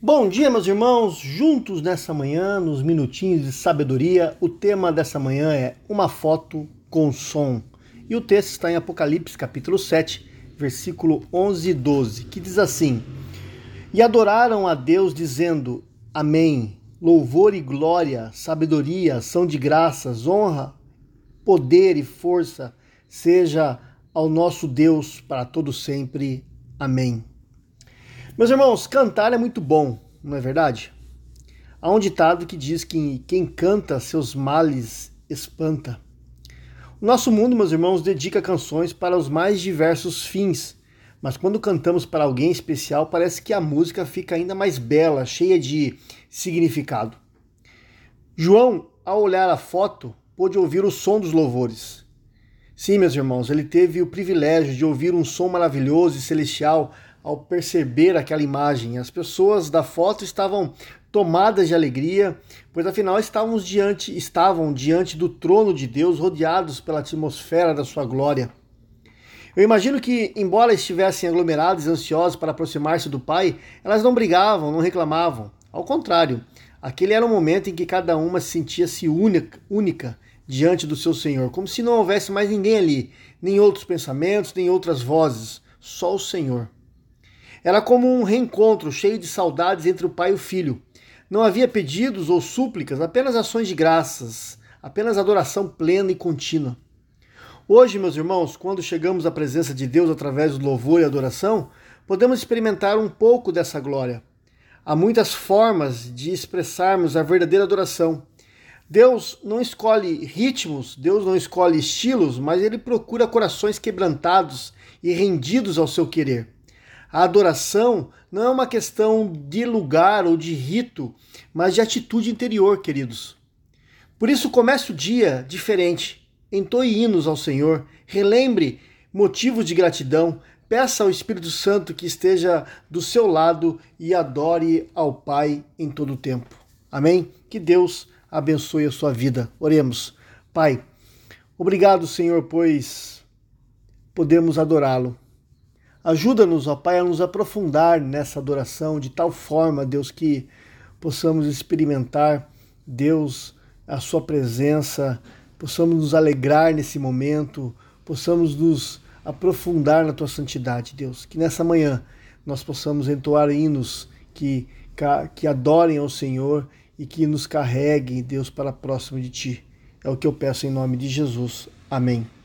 Bom dia, meus irmãos, juntos nessa manhã, nos minutinhos de sabedoria. O tema dessa manhã é uma foto com som. E o texto está em Apocalipse, capítulo 7, versículo 11 e 12, que diz assim: E adoraram a Deus, dizendo: Amém. Louvor e glória, sabedoria, ação de graças, honra, poder e força seja ao nosso Deus para todo sempre. Amém. Meus irmãos, cantar é muito bom, não é verdade? Há um ditado que diz que quem canta seus males espanta. O nosso mundo, meus irmãos, dedica canções para os mais diversos fins, mas quando cantamos para alguém especial, parece que a música fica ainda mais bela, cheia de significado. João, ao olhar a foto, pôde ouvir o som dos louvores. Sim, meus irmãos, ele teve o privilégio de ouvir um som maravilhoso e celestial ao perceber aquela imagem. As pessoas da foto estavam tomadas de alegria, pois afinal estavam diante, estavam diante do trono de Deus, rodeados pela atmosfera da sua glória. Eu imagino que, embora estivessem aglomerados e ansiosos para aproximar-se do Pai, elas não brigavam, não reclamavam. Ao contrário, aquele era um momento em que cada uma sentia-se única, única diante do seu Senhor, como se não houvesse mais ninguém ali, nem outros pensamentos, nem outras vozes, só o Senhor. Era como um reencontro cheio de saudades entre o pai e o filho. Não havia pedidos ou súplicas, apenas ações de graças, apenas adoração plena e contínua. Hoje, meus irmãos, quando chegamos à presença de Deus através do louvor e adoração, podemos experimentar um pouco dessa glória. Há muitas formas de expressarmos a verdadeira adoração. Deus não escolhe ritmos, Deus não escolhe estilos, mas ele procura corações quebrantados e rendidos ao seu querer. A adoração não é uma questão de lugar ou de rito, mas de atitude interior, queridos. Por isso, comece o dia diferente. Entoie hinos ao Senhor, relembre motivos de gratidão, peça ao Espírito Santo que esteja do seu lado e adore ao Pai em todo o tempo. Amém? Que Deus abençoe a sua vida. Oremos. Pai, obrigado, Senhor, pois podemos adorá-lo. Ajuda-nos, ó Pai, a nos aprofundar nessa adoração de tal forma, Deus, que possamos experimentar, Deus, a Sua presença, possamos nos alegrar nesse momento, possamos nos aprofundar na Tua santidade, Deus. Que nessa manhã nós possamos entoar hinos que, que adorem ao Senhor e que nos carreguem, Deus, para próximo de Ti. É o que eu peço em nome de Jesus. Amém.